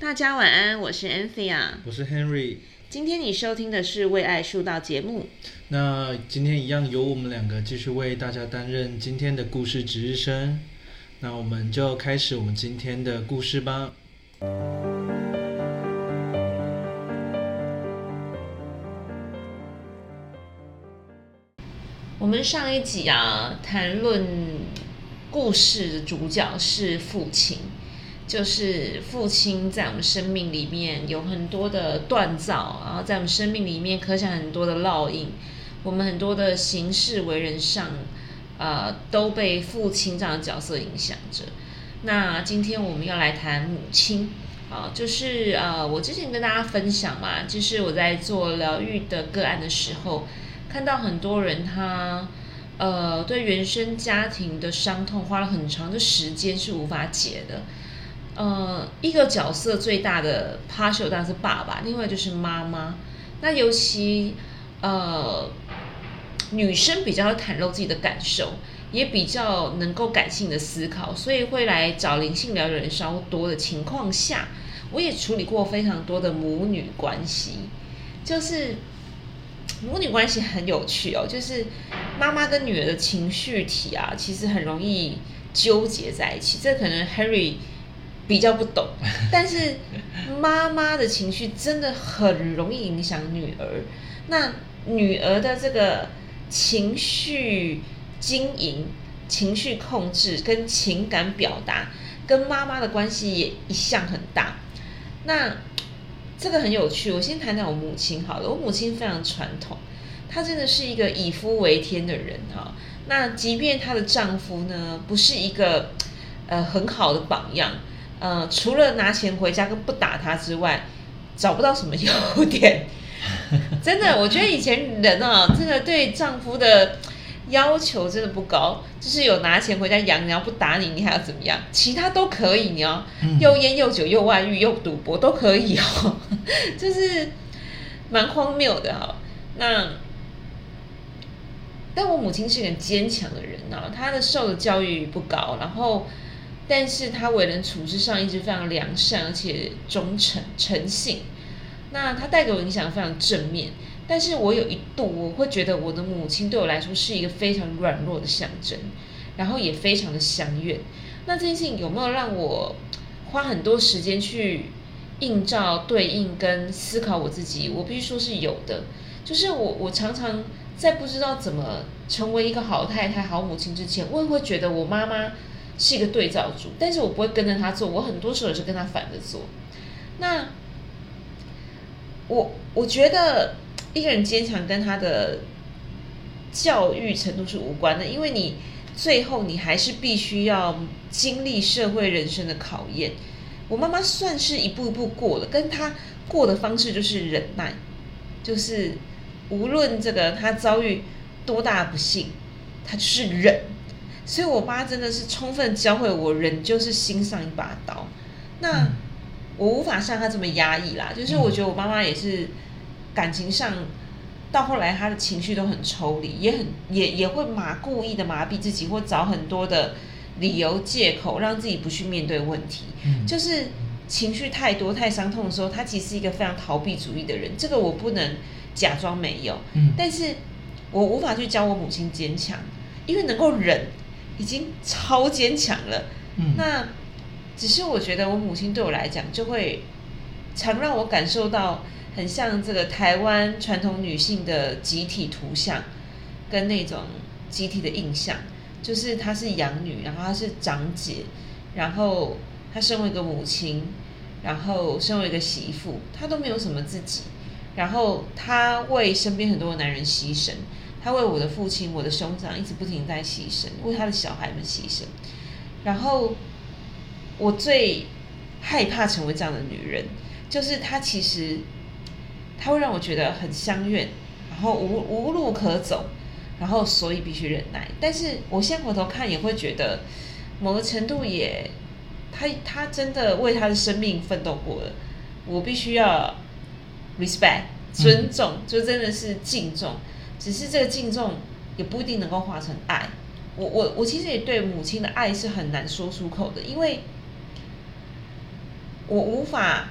大家晚安，我是 Anthea，我是 Henry。今天你收听的是为爱树道节目。那今天一样由我们两个继续为大家担任今天的故事值日生。那我们就开始我们今天的故事吧。我们上一集啊，谈论故事的主角是父亲，就是父亲在我们生命里面有很多的锻造，然后在我们生命里面刻下很多的烙印，我们很多的行事为人上，呃，都被父亲这样的角色影响着。那今天我们要来谈母亲，啊，就是呃，我之前跟大家分享嘛，就是我在做疗愈的个案的时候。看到很多人，他呃对原生家庭的伤痛花了很长的时间是无法解的。呃，一个角色最大的 partial 当然是爸爸，另外就是妈妈。那尤其呃女生比较袒露自己的感受，也比较能够感性的思考，所以会来找灵性疗愈人稍多的情况下，我也处理过非常多的母女关系，就是。母女关系很有趣哦，就是妈妈跟女儿的情绪体啊，其实很容易纠结在一起。这可能 Harry 比较不懂，但是妈妈的情绪真的很容易影响女儿。那女儿的这个情绪经营、情绪控制跟情感表达，跟妈妈的关系也一向很大。那这个很有趣，我先谈谈我母亲好了。我母亲非常传统，她真的是一个以夫为天的人哈。那即便她的丈夫呢，不是一个呃很好的榜样，呃，除了拿钱回家跟不打他之外，找不到什么 优点。真的，我觉得以前人啊，真的对丈夫的。要求真的不高，就是有拿钱回家养，你要不打你，你还要怎么样？其他都可以，你要又烟又酒又外遇又赌博都可以哦，就是蛮荒谬的哈。那但我母亲是个坚强的人啊，她的受的教育不高，然后但是她为人处事上一直非常良善，而且忠诚诚信。那她带给我影响非常正面。但是我有一度我会觉得我的母亲对我来说是一个非常软弱的象征，然后也非常的相怨。那这件事情有没有让我花很多时间去映照、对应跟思考我自己？我必须说是有的。就是我我常常在不知道怎么成为一个好太太、好母亲之前，我也会觉得我妈妈是一个对照组，但是我不会跟着他做，我很多时候也是跟他反着做。那我我觉得。一个人坚强跟他的教育程度是无关的，因为你最后你还是必须要经历社会人生的考验。我妈妈算是一步一步过了，跟她过的方式就是忍耐，就是无论这个她遭遇多大不幸，她就是忍。所以我妈真的是充分教会我，人就是心上一把刀。那我无法像她这么压抑啦，就是我觉得我妈妈也是。感情上，到后来他的情绪都很抽离，也很也也会麻故意的麻痹自己，或找很多的理由借口让自己不去面对问题。就是情绪太多太伤痛的时候，他其实是一个非常逃避主义的人。这个我不能假装没有，但是我无法去教我母亲坚强，因为能够忍已经超坚强了。那只是我觉得我母亲对我来讲，就会常让我感受到。很像这个台湾传统女性的集体图像，跟那种集体的印象，就是她是养女，然后她是长姐，然后她身为一个母亲，然后身为一个媳妇，她都没有什么自己，然后她为身边很多的男人牺牲，她为我的父亲、我的兄长一直不停在牺牲，为他的小孩们牺牲，然后我最害怕成为这样的女人，就是她其实。她会让我觉得很相怨，然后无无路可走，然后所以必须忍耐。但是我现在回头看，也会觉得某个程度也，他他真的为她的生命奋斗过了。我必须要 respect 尊重，就真的是敬重。只是这个敬重也不一定能够化成爱。我我我其实也对母亲的爱是很难说出口的，因为我无法，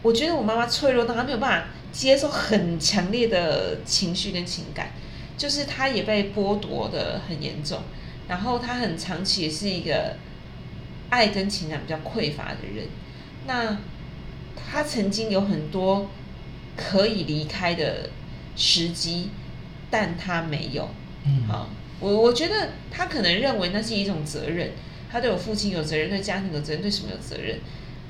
我觉得我妈妈脆弱到她没有办法接受很强烈的情绪跟情感，就是她也被剥夺的很严重，然后她很长期也是一个爱跟情感比较匮乏的人，那她曾经有很多可以离开的时机，但他没有。嗯，好，我我觉得他可能认为那是一种责任，他对我父亲有责任，对家庭有责任，对什么有责任，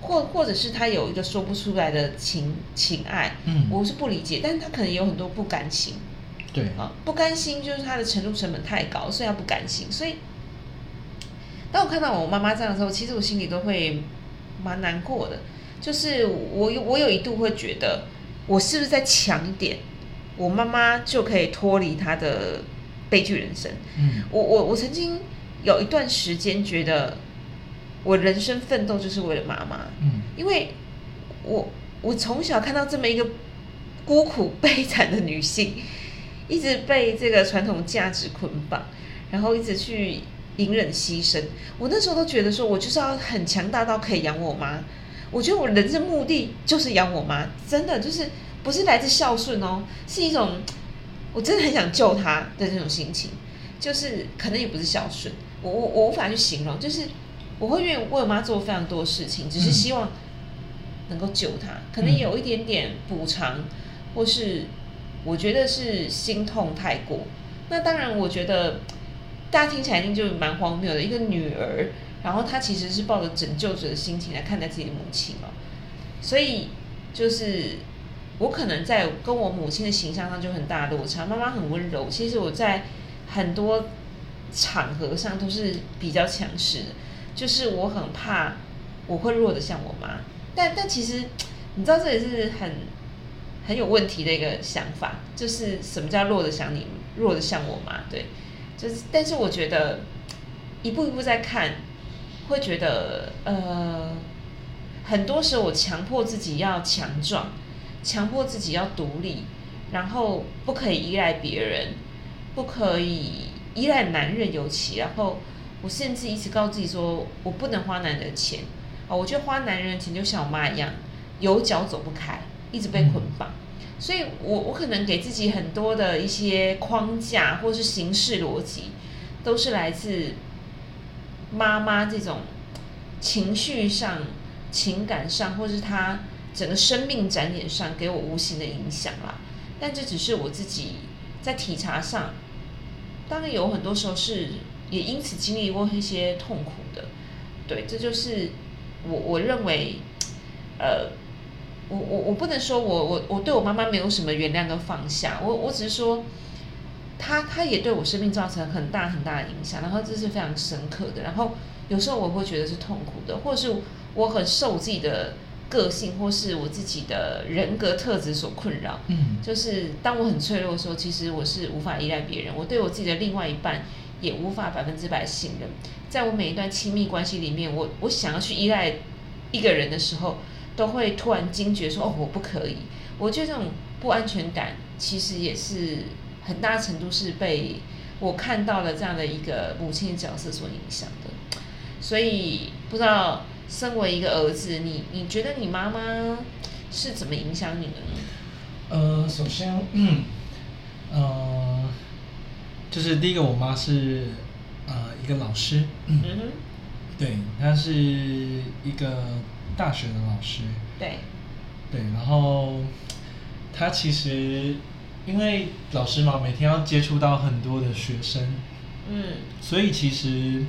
或或者是他有一个说不出来的情情爱，嗯。我是不理解，但是他可能有很多不甘心对，啊，不甘心就是他的程度成本太高，所以他不甘心，所以当我看到我妈妈这样的时候，其实我心里都会蛮难过的，就是我有我有一度会觉得，我是不是在强一点，我妈妈就可以脱离她的悲剧人生。嗯我我我曾经有一段时间觉得，我人生奋斗就是为了妈妈，嗯因为我我从小看到这么一个孤苦悲惨的女性，一直被这个传统价值捆绑，然后一直去隐忍牺牲。我那时候都觉得说，我就是要很强大到可以养我妈。我觉得我人生目的就是养我妈，真的就是不是来自孝顺哦，是一种我真的很想救他的那种心情，就是可能也不是孝顺，我我我无法去形容，就是我会愿意为我妈做非常多的事情，只是嗯。希望能够救她，可能有一点点补偿，或是我觉得是心痛太过。那当然，我觉得大家听起来一定就蛮荒谬的，一个女儿，然后她其实是抱着拯救者的心情来看待自己的母亲哦，所以就是我可能在跟我母亲的形象上就很大落差。妈妈很温柔，其实我在很多场合上都是比较强势的，就是我很怕我会弱的像我妈，但但其实你知道这也是很很有问题的一个想法，就是什么叫弱的像你，弱的像我妈，对，就是但是我觉得一步一步在看，会觉得呃，很多时候我强迫自己要强壮，强迫自己要独立，然后不可以依赖别人，不可以依赖男人尤其，然后我甚至一直告诉自己说，我不能花男人的钱啊，我觉得花男人的钱就像我妈一样，有脚走不开，一直被捆绑。所以我我可能给自己很多的一些框架或是形式逻辑，都是来自妈妈这种情绪上、情感上，或是她整个生命展演上给我无形的影响啦。但这只是我自己在体察上，当然有很多时候是也因此经历过一些痛苦的。对，这就是我我认为，呃，我我我不能说我我我对我妈妈没有什么原谅跟放下，我我只是说，她她也对我生命造成很大很大的影响，然后这是非常深刻的，然后有时候我会觉得是痛苦的，或者是我很受自己的个性或是我自己的人格特质所困扰，嗯就是当我很脆弱的时候，其实我是无法依赖别人，我对我自己的另外一半也无法百分之百信任。在我每一段亲密关系里面，我我想要去依赖一个人的时候，都会突然惊觉说：“哦，我不可以。”我觉得这种不安全感，其实也是很大程度是被我看到了这样的一个母亲的角色所影响的。所以不知道，身为一个儿子，你你觉得你妈妈是怎么影响你的呢？呃，首先，嗯，呃，就是第一个，我妈是呃一个老师，嗯。哼，对，她是一个大学的老师，对，对，然后她其实因为老师嘛，每天要接触到很多的学生，嗯。所以其实，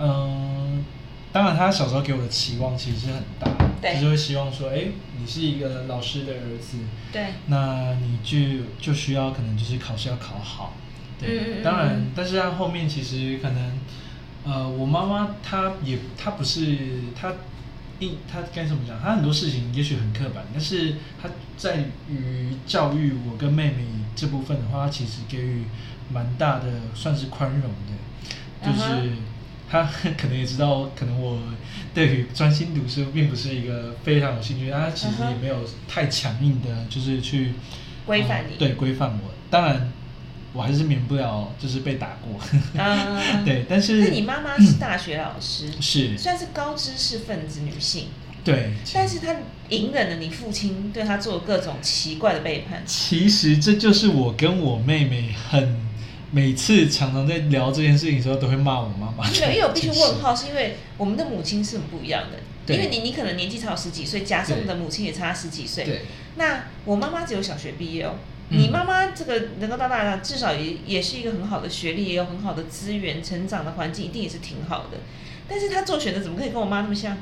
嗯、当然他小时候给我的期望其实是很大，对就是会希望说，哎，你是一个老师的儿子，对，那你就就需要可能就是考试要考好，对，当然嗯，但是他后面其实可能，呃，我妈妈她也她不是她应她该怎么讲？她很多事情也许很刻板，但是她在于教育我跟妹妹这部分的话，她其实给予蛮大的算是宽容的，就是。她可能也知道，可能我对于专心读书并不是一个非常有兴趣，他其实也没有太强硬的，就是去规范你呃对，规范我。当然，我还是免不了就是被打过。嗯 对，但是那你妈妈是大学老师，是，算是高知识分子女性，对，但是他隐忍了你父亲对他做各种奇怪的背叛。其实这就是我跟我妹妹很每次常常在聊这件事情的时候，都会骂我妈妈。没有，因为我 必须问号，是因为我们的母亲是很不一样的。对因为你你可能年纪差我十几岁，假设我们的母亲也差十几岁，对，那我妈妈只有小学毕业哦。嗯你妈妈这个能够到大至少也也是一个很好的学历，也有很好的资源，成长的环境一定也是挺好的。但是她做选择怎么可以跟我妈那么像？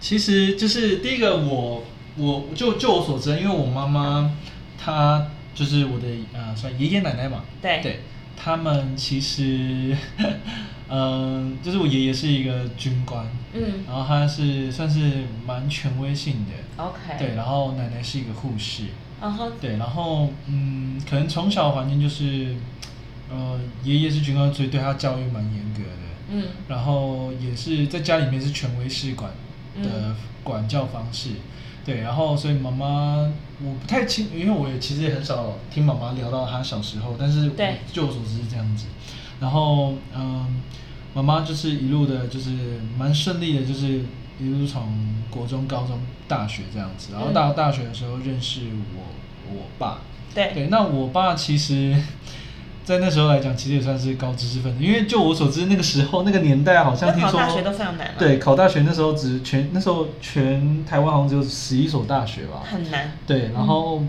其实就是第一个我，我就就我所知，因为我妈妈她就是我的呃算爷爷奶奶嘛，对对，他们其实，嗯、就是我爷爷是一个军官，嗯。然后他是算是蛮权威性的，，OK，对，然后奶奶是一个护士，然后对，然后嗯，可能从小环境就是，呃，爷爷是军官，所以对他教育蛮严格的，嗯。然后也是在家里面是权威式管的嗯。管教方式，对，然后所以妈妈我不太清，因为我也其实也很少听妈妈聊到她小时候，但是对。就我所知是这样子，然后嗯，妈妈就是一路的，就是蛮顺利的，就是一路从国中、高中、大学这样子，然后嗯。到大学的时候认识我我爸，对。对，那我爸其实，在那时候来讲，其实也算是高知识分子，因为就我所知，那个时候那个年代好像听说，考大学都非常难嘛对，考大学那时候只全那时候全台湾好像只有十一所大学吧，很难，对，然后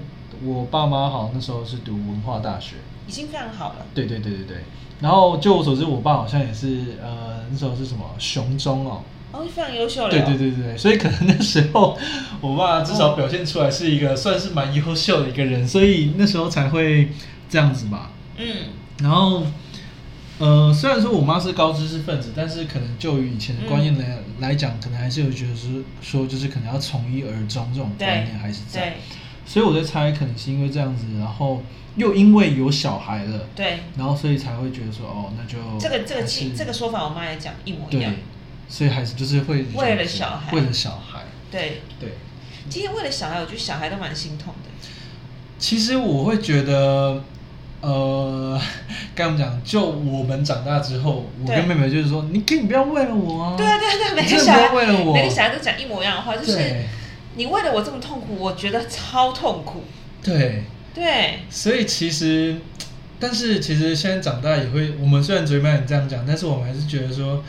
我爸妈好像那时候是读文化大学，已经非常好了。对对对对对，然后就我所知，我爸好像也是呃那时候是什么雄中哦。哦，非常优秀了。对对。对对，所以可能那时候我爸至少表现出来是一个算是蛮优秀的一个人，所以那时候才会这样子吧。嗯，然后，呃，虽然说我妈是高知识分子，但是可能就于以前的观念来、来讲，可能还是有觉得是说，就是可能要从一而终这种观念还是在。所以我在猜，可能是因为这样子，然后又因为有小孩了，对，然后所以才会觉得说，哦，那就这个这个这个说法，我妈也讲一模一样。，所以还是就是会为了小孩为了小孩，对，对。今天为了小孩，我觉得小孩都蛮心痛的。其实我会觉得，呃，该怎么讲？就我们长大之后，我跟妹妹就是说，你可以不要为了我啊。对啊，对啊，对啊，每个小孩要为了我每个小孩都讲一模一样的话，就是你为了我这么痛苦，我觉得超痛苦。对，对，所以其实，但是其实现在长大也会，我们虽然嘴巴很这样讲，但是我们还是觉得说，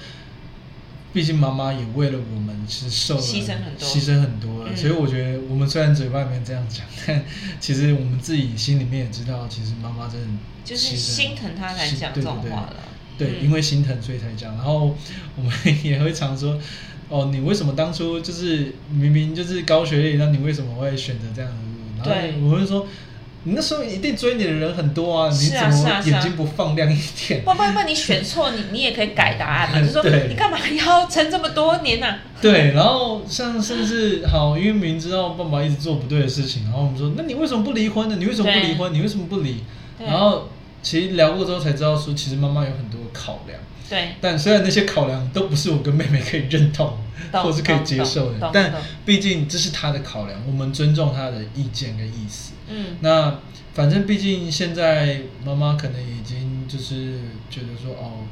毕竟妈妈也为了我们其实受了牺牲很多牺牲很多了。嗯所以我觉得我们虽然嘴巴里面这样讲，但其实我们自己心里面也知道，其实妈妈真的就是心疼她才讲对对对这种话了对，嗯因为心疼所以才讲。然后我们也会常说，哦，你为什么当初就是明明就是高学历，那你为什么会选择这样的路？然对后我会说，你那时候一定追你的人很多啊，你怎么眼睛不放亮一点？不不不，你选错，你你也可以改答案嘛，就说你干嘛要撑这么多年呢、啊？对，然后像甚至好，因为明知道爸爸一直做不对的事情，然后我们说，那你为什么不离婚呢？你为什么不离婚？你为什么不离？然后其实聊过之后才知道说，其实妈妈有很多考量。对，但虽然那些考量都不是我跟妹妹可以认同或是可以接受的，但懂毕竟这是她的考量，我们尊重她的意见跟意思。嗯，那反正毕竟现在妈妈可能已经就是觉得说哦，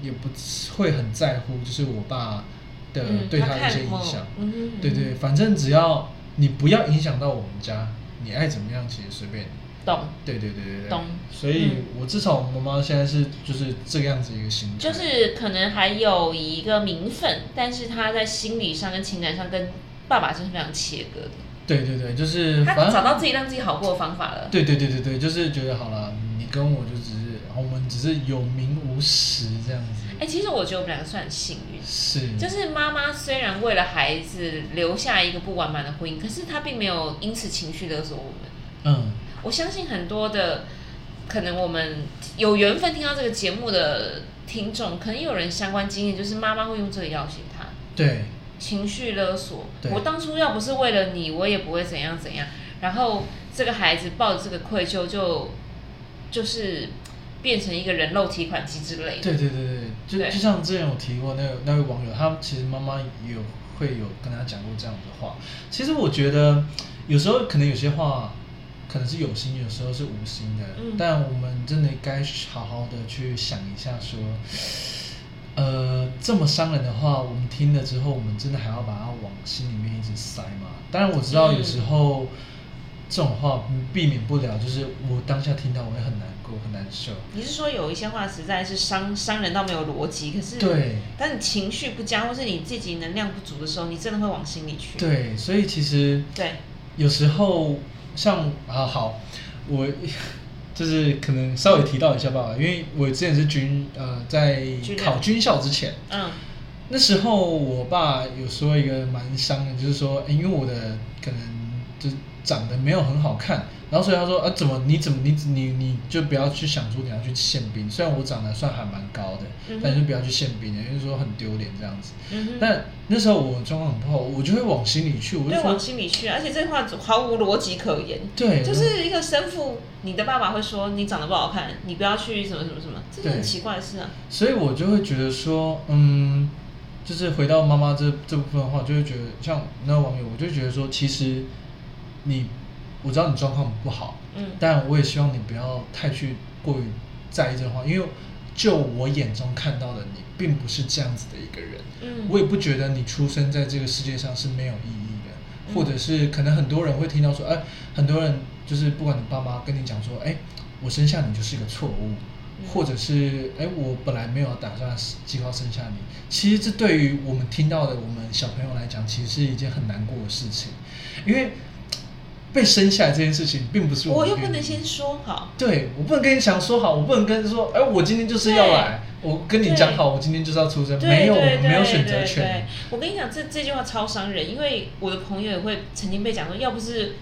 也不会很在乎，就是我爸的嗯对她的一些影响。嗯嗯嗯对对，反正只要你不要影响到我们家，你爱怎么样其实随便你。懂，对对对对对，懂。所以嗯。我至少我妈妈现在是就是这个样子一个心态，就是可能还有一个名分，但是她在心理上跟情感上跟爸爸是非常切割的，对对对，就是他反正找到自己让自己好过的方法了。对对对对对，就是觉得好了，你跟我就只是我们只是有名无实这样子，哎、其实我觉得我们两个算很幸运，是，就是妈妈虽然为了孩子留下一个不完满的婚姻，可是她并没有因此情绪勒索我们。嗯，我相信很多的可能我们有缘分听到这个节目的听众，可能有人相关经验，就是妈妈会用这个要挟他，对情绪勒索。我当初要不是为了你，我也不会怎样怎样。然后这个孩子抱着这个愧疚就，就是变成一个人肉提款机之类的。对对对对，就对就像之前有提过那个那位网友，他其实妈妈也有会有跟他讲过这样的话。其实我觉得有时候可能有些话可能是有心，有时候是无心的，嗯但我们真的该好好的去想一下说。呃，这么伤人的话，我们听了之后，我们真的还要把它往心里面一直塞吗？当然我知道有时候这种话避免不了，就是我当下听到我会很难过、很难受。你是说有一些话实在是伤伤人到没有逻辑，可是对，当你情绪不佳或是你自己能量不足的时候，你真的会往心里去。对，所以其实对，有时候像啊好，我就是可能稍微提到一下吧，因为我之前是军呃在考军校之前，嗯。那时候我爸有说一个蛮伤的，就是说，诶因为我的可能就长得没有很好看，然后所以他说，啊，怎么你怎么你你你就不要去想说你要去宪兵，虽然我长得算还蛮高的，但是不要去宪兵的，因为说很丢脸这样子。嗯哼，但那时候我状况很不好，我就会往心里去，我就对，往，心里去，而且这话毫无逻辑可言。对，就是一个生父，你的爸爸会说你长得不好看，你不要去什么什么什么，这是很奇怪的事啊。所以我就会觉得说，嗯，就是回到妈妈这这部分的话，就会觉得像那个网友，我就觉得说，其实你我知道你状况不好，嗯。但我也希望你不要太去过于在意这个话，因为就我眼中看到的你，并不是这样子的一个人，嗯，我也不觉得你出生在这个世界上是没有意义的，嗯。或者是可能很多人会听到说，哎，很多人就是不管你爸妈跟你讲说，哎，我生下你就是一个错误，嗯。或者是哎，我本来没有打算计划生下你。其实这对于我们听到的我们小朋友来讲，其实是一件很难过的事情，因为被生下来这件事情并不是我又不能先说好，对我不能跟你讲说好，我不能跟你说，哎，我今天就是要来，我跟你讲好，我今天就是要出生，没有，我没有选择权对。我跟你讲，这这句话超伤人，因为我的朋友也会曾经被讲说，要不是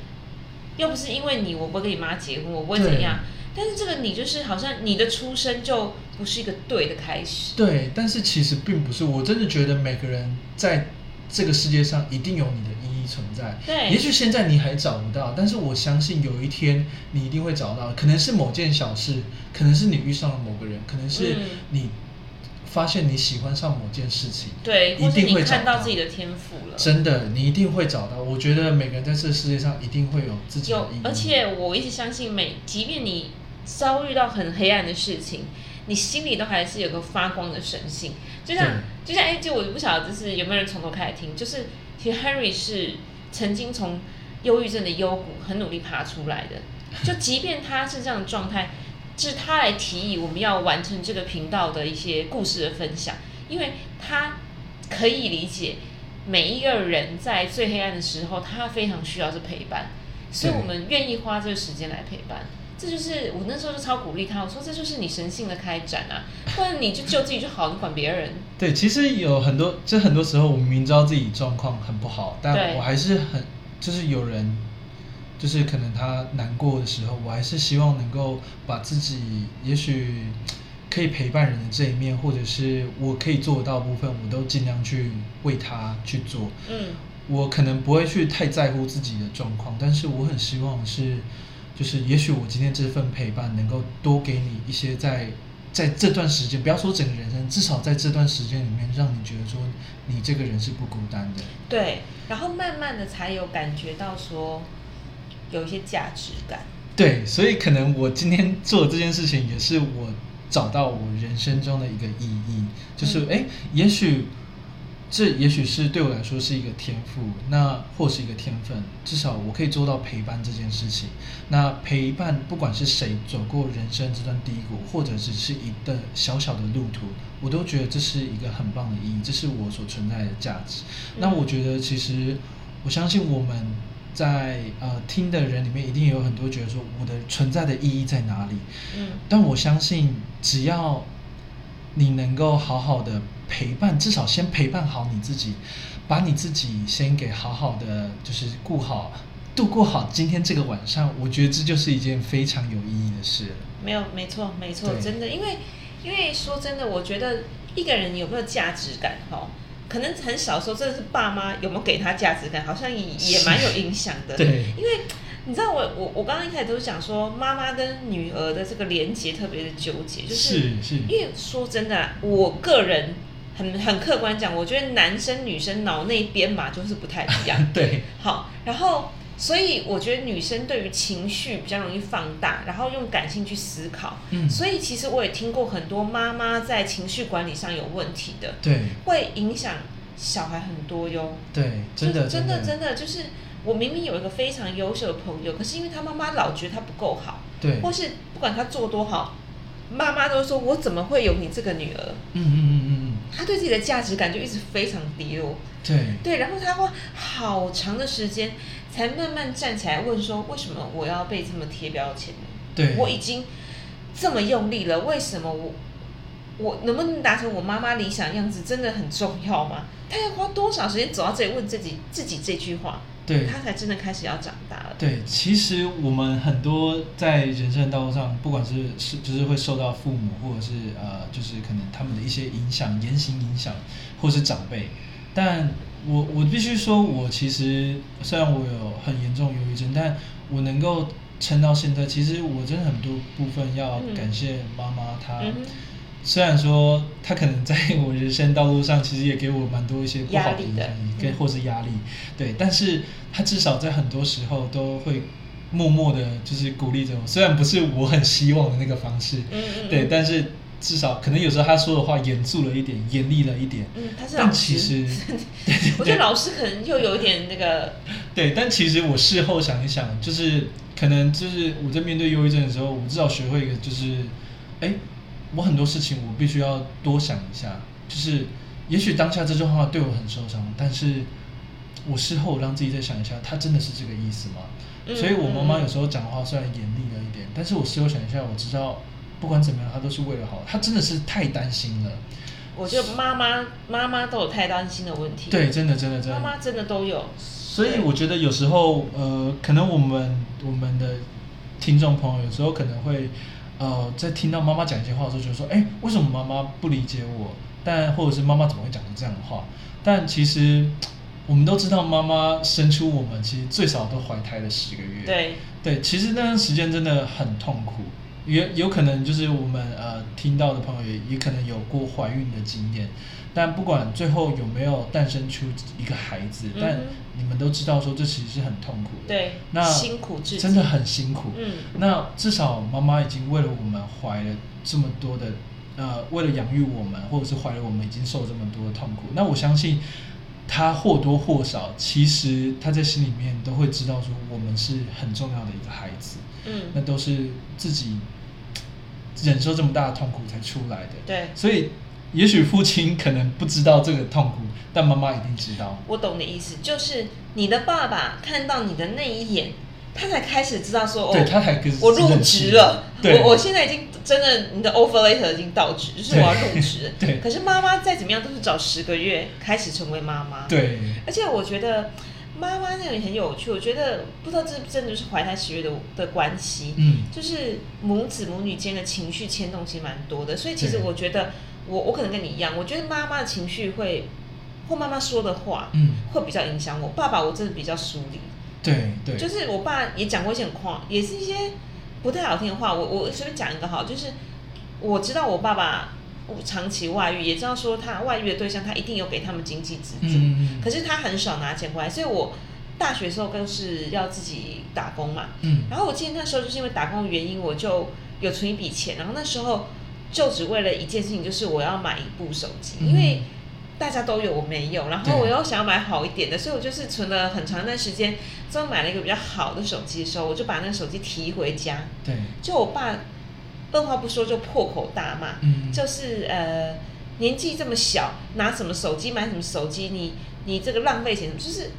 要不是因为你，我不会跟你妈结婚，我不会怎样。但是这个你就是好像你的出生就不是一个对的开始。对，但是其实并不是，我真的觉得每个人在这个世界上一定有你的存在。对也许现在你还找不到，但是我相信有一天你一定会找到。可能是某件小事，可能是你遇上了某个人，可能是嗯你发现你喜欢上某件事情。对，一定会找到看到自己的天赋了。真的，你一定会找到。我觉得每个人在这个世界上一定会有自己而且我一直相信每，即便你遭遇到很黑暗的事情，你心里都还是有个发光的神性。就像就像哎，就我不晓得就是有没有人从头开始听，就是其实 Henry 是曾经从忧郁症的幽谷很努力爬出来的。就即便他是这样的状态，是他来提议我们要完成这个频道的一些故事的分享，因为他可以理解每一个人在最黑暗的时候，他非常需要是陪伴，所以我们愿意花这个时间来陪伴。这就是我那时候就超鼓励他，我说这就是你神性的开展啊，不然你就救自己就好，你管别人。对，其实有很多，就很多时候我们明知道自己状况很不好，但我还是很，就是有人，就是可能他难过的时候，我还是希望能够把自己，也许可以陪伴人的这一面，或者是我可以做得到部分，我都尽量去为他去做。嗯，我可能不会去太在乎自己的状况，但是我很希望是，就是也许我今天这份陪伴能够多给你一些在在这段时间，不要说整个人生，至少在这段时间里面，让你觉得说你这个人是不孤单的。对，然后慢慢的才有感觉到说有一些价值感。对，所以可能我今天做这件事情，也是我找到我人生中的一个意义，就是诶也许这也许是对我来说是一个天赋，那或是一个天分，至少我可以做到陪伴这件事情。那陪伴不管是谁走过人生这段低谷，或者只是一段小小的路途，我都觉得这是一个很棒的意义，这是我所存在的价值。那我觉得其实我相信我们在呃听的人里面，一定有很多觉得说我的存在的意义在哪里。嗯但我相信，只要你能够好好的陪伴，至少先陪伴好你自己，把你自己先给好好的，就是顾好，度过好今天这个晚上，我觉得这就是一件非常有意义的事。没有，没错，没错，真的，因为因为说真的，我觉得一个人有没有价值感，哈，可能很小时候真的是爸妈有没有给他价值感，好像也也蛮有影响的。对因为你知道我我我刚刚一开始都是讲说，妈妈跟女儿的这个连接特别的纠结，就是是是因为说真的啊，我个人很很客观讲，我觉得男生女生脑内编码就是不太一样。对，好，然后所以我觉得女生对于情绪比较容易放大，然后用感性去思考。嗯所以其实我也听过很多妈妈在情绪管理上有问题的，对会影响小孩很多哟。对，真的真的的真的就是我明明有一个非常优秀的朋友，可是因为他妈妈老觉得他不够好，对，或是不管他做多好，妈妈都说我怎么会有你这个女儿？嗯嗯嗯嗯嗯，他对自己的价值感就一直非常低落。对对，然后他花好长的时间才慢慢站起来问说，为什么我要被这么贴标签呢？对，我已经这么用力了，为什么我我能不能达成我妈妈理想样子真的很重要吗？他要花多少时间走到这里问自己自己这句话，对他才真的开始要长大了。对，其实我们很多在人生道路上，不管是是就是会受到父母或者是呃，就是可能他们的一些影响、言行影响，或是长辈。但我我必须说，我其实虽然我有很严重忧郁症，但我能够撑到现在，其实我真的很多部分要嗯感谢妈妈，她虽然说他可能在我人生道路上，其实也给我蛮多一些不好的影响压力，跟嗯。或是压力，对，但是他至少在很多时候都会默默的，就是鼓励着我，虽然不是我很希望的那个方式，嗯嗯对，嗯但是至少可能有时候他说的话严肃了一点，严厉了一点，嗯，他是但其师，实，我觉得老师可能又有一点那个，对，但其实我事后想一想，就是可能就是我在面对忧郁症的时候，我至少学会一个，就是，哎，我很多事情我必须要多想一下，就是也许当下这句话对我很受伤，但是我事后让自己再想一下，他真的是这个意思吗？嗯所以我妈妈嗯有时候讲话虽然严厉了一点，但是我事后想一下，我知道不管怎么样，她都是为了好，她真的是太担心了。我觉得妈妈妈妈都有太担心的问题，对，，真的真的真的。妈妈真的都有，所以我觉得有时候，呃，可能我们我们的听众朋友有时候可能会，呃，在听到妈妈讲一些话的时候，觉得说，哎，为什么妈妈不理解我？但或者是妈妈怎么会讲出这样的话？但其实我们都知道，妈妈生出我们，其实最少都怀胎了十个月。对，对，其实那段时间真的很痛苦，也有可能就是我们呃听到的朋友也也可能有过怀孕的经验，但不管最后有没有诞生出一个孩子，但你们都知道说这其实是很痛苦的，对，那辛苦至真的很辛苦。嗯。那至少妈妈已经为了我们怀了这么多的，呃，为了养育我们，或者是怀了我们已经受这么多的痛苦。那我相信她或多或少，其实她在心里面都会知道说我们是很重要的一个孩子，那嗯，都是自己忍受这么大的痛苦才出来的。对，所以也许父亲可能不知道这个痛苦，但妈妈一定知道。我懂你的意思，就是你的爸爸看到你的那一眼，他才开始知道说，哦，对他才跟我入职了，对我我现在已经真的你的 offer letter 已经到职，就是我要入职。对可是妈妈再怎么样都是早十个月开始成为妈妈。。对而且我觉得妈妈那个也很有趣，我觉得不知道这真的就是怀胎十月的的关系。嗯就是母子母女间的情绪牵动其实蛮多的，所以其实我觉得我我可能跟你一样，我觉得妈妈的情绪会或妈妈说的话，嗯，会比较影响我。爸爸我真的比较疏离，对对，就是我爸也讲过一些很夸，也是一些不太好听的话。我我随便讲一个哈，就是我知道我爸爸长期外遇，也知道说他外遇的对象他一定有给他们经济资助，可是他很少拿钱回来，所以我大学的时候更是要自己打工嘛。嗯。然后我记得那时候就是因为打工的原因，我就有存一笔钱，然后那时候就只为了一件事情，就是我要买一部手机，嗯。因为大家都有，我没有，然后我又想要买好一点的，所以我就是存了很长一段时间，最后买了一个比较好的手机的时候，我就把那个手机提回家，对，就我爸二话不说就破口大骂，嗯。就是呃年纪这么小，拿什么手机买什么手机，你你这个浪费钱，就是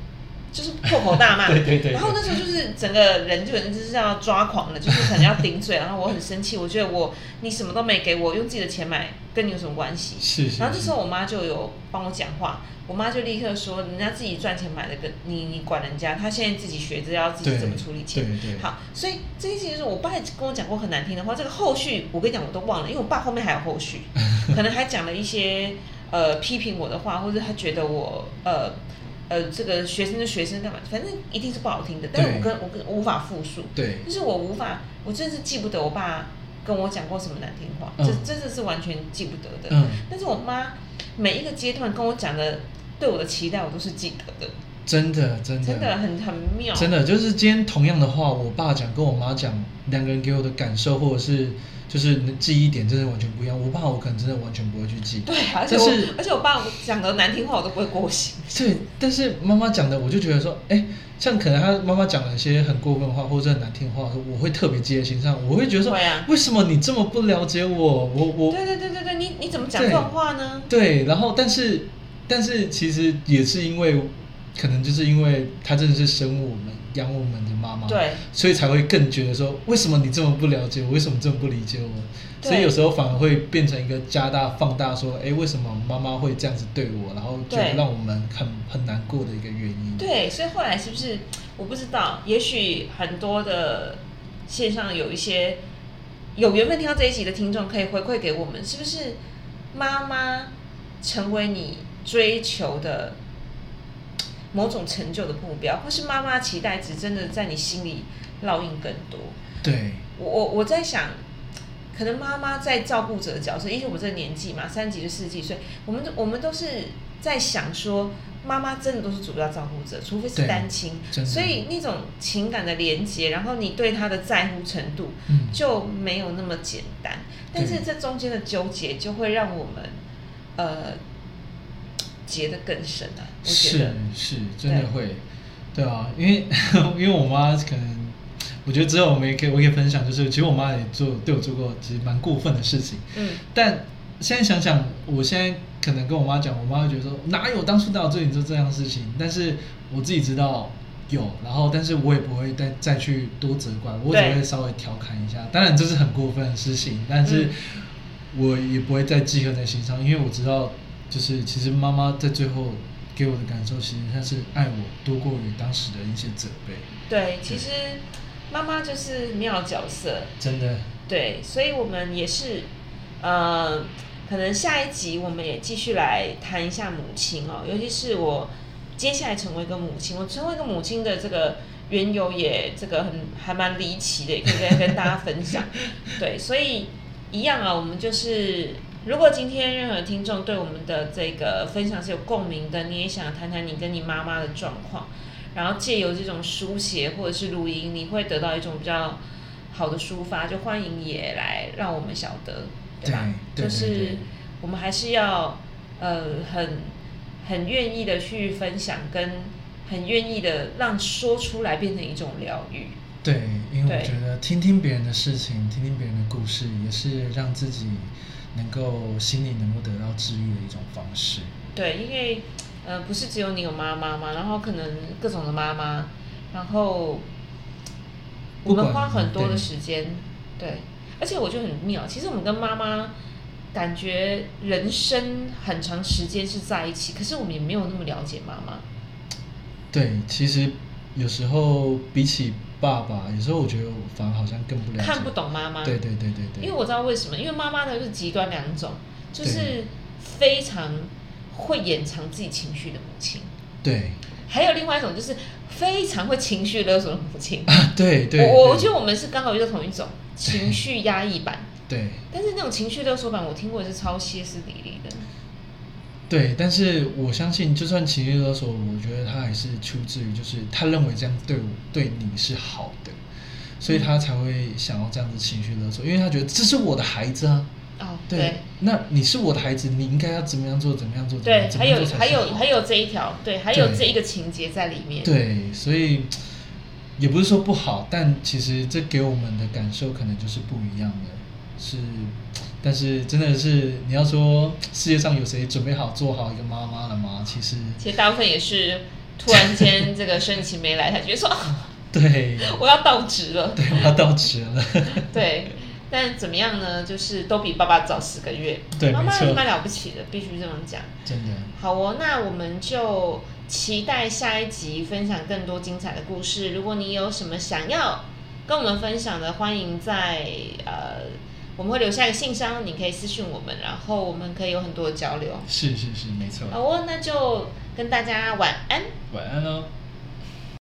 就是破口大骂。对对对然后那时候就是整个人就就是要抓狂了，就是可能要顶嘴，然后我很生气，我觉得我你什么都没给我，用自己的钱买，跟你有什么关系？是是。然后这时候我妈就有帮我讲话，我妈就立刻说，人家自己赚钱买的，跟你你管人家，她现在自己学着要自己怎么处理钱。对对好，所以这件事情就是我爸也跟我讲过很难听的话，这个后续我跟你讲我都忘了，因为我爸后面还有后续，可能还讲了一些呃批评我的话，或者他觉得我呃呃这个学生的学生干嘛，反正一定是不好听的，但是我跟我跟我无法复述，对就是我无法，我真是记不得我爸跟我讲过什么难听话，嗯这真的是完全记不得的。嗯但是我妈每一个阶段跟我讲的对我的期待，我都是记得的。真的真的真的很很妙，真的就是今天同样的话，我爸讲跟我妈讲，两个人给我的感受或者是就是记忆点真的完全不一样。我爸我可能真的完全不会去记，对，而且我是而且我爸讲的难听话我都不会过心。对，但是妈妈讲的，我就觉得说，哎，像可能他妈妈讲了一些很过分的话或者很难听的话，我会特别记在心上，我会觉得说，为什么你这么不了解我？我我对对对对对，你你怎么讲对这种话呢？对，然后但是但是其实也是因为，可能就是因为他真的是生我们养我们的妈妈，对，所以才会更觉得说，为什么你这么不了解我？为什么这么不理解我？所以有时候反而会变成一个加大放大，说，哎，为什么妈妈会这样子对我？然后就让我们很很难过的一个原因。对，所以后来是不是我不知道，也许很多的线上有一些有缘分听到这一集的听众，可以回馈给我们，是不是妈妈成为你追求的某种成就的目标，或是妈妈期待值真的在你心里烙印更多？对。我我我在想，可能妈妈在照顾者的角色，因为我们这个年纪嘛，三十几就四十几岁，我们都我们都是在想说，妈妈真的都是主要照顾者，除非是单亲，所以那种情感的连接，然后你对他的在乎程度嗯。就没有那么简单。但是这中间的纠结，就会让我们呃结得更深啊，我觉是得。是，真的会，对。啊，因为 因为我妈可能，我觉得之后我们也可以我可以分享，就是其实我妈也做对我做过其实蛮过分的事情，嗯，但现在想想，我现在可能跟我妈讲，我妈会觉得说哪有当初哪有对你做这样的事情，但是我自己知道有，然后但是我也不会再再去多责怪，我只会稍微调侃一下，当然这是很过分的事情，但是嗯。我也不会再记恨在心上，因为我知道，就是其实妈妈在最后给我的感受，其实她是爱我多过于当时的一些责备，对，其实妈妈就是妙角色，真的，对，所以我们也是，呃，可能下一集我们也继续来谈一下母亲哦，尤其是我接下来成为一个母亲，我成为一个母亲的这个缘由也这个很还蛮离奇的，也可以跟跟大家分享。对，所以一样啊，我们就是。如果今天任何听众对我们的这个分享是有共鸣的，你也想谈谈你跟你妈妈的状况，然后借由这种书写或者是录音，你会得到一种比较好的抒发，就欢迎也来让我们晓得，对吧？对对就是我们还是要呃很很愿意的去分享，跟很愿意的让说出来变成一种疗愈。对，因为我觉得听听别人的事情，听听别人的故事，也是让自己能够心里能够得到治愈的一种方式。对，因为呃不是只有你有妈妈嘛，然后可能各种的妈妈，然后我们花很多的时间，对，而且我觉得很妙。其实我们跟妈妈感觉人生很长时间是在一起，可是我们也没有那么了解妈妈。对，其实有时候比起爸爸，有时候我觉得我反而好像更不了解，看不懂妈妈。对对对对对，因为我知道为什么，因为妈妈的就是极端两种，就是非常会掩藏自己情绪的母亲，对。还有另外一种就是非常会情绪勒索的母亲。啊，对对，我我对。觉得我们是刚好遇到同一种情绪压抑版，对。但是那种情绪勒索版我听过也是超歇斯底里的。对，但是我相信，就算情绪勒索，我觉得他还是出自于就是他认为这样对我对你是好的，所以他才会想要这样子情绪勒索，因为他觉得这是我的孩子啊。哦，对，对那你是我的孩子，你应该要怎么样做，怎么样做，怎么对还有还有还有这一条，对，还有这一个情节在里面。对，所以也不是说不好，但其实这给我们的感受可能就是不一样的，是，但是真的是你要说世界上有谁准备好做好一个妈妈了吗？其实其实大部分也是突然间这个生理期没来，他觉得说啊对 我要到职了。对，我要到职了，对，但怎么样呢？就是都比爸爸早十个月，对妈妈蛮了不起的，必须这么讲。真的。好哦，那我们就期待下一集分享更多精彩的故事。如果你有什么想要跟我们分享的，欢迎在呃，我们会留下一个信箱，你可以私信我们，然后我们可以有很多的交流。是是是，没错。好哦，那就跟大家晚安。晚安喽。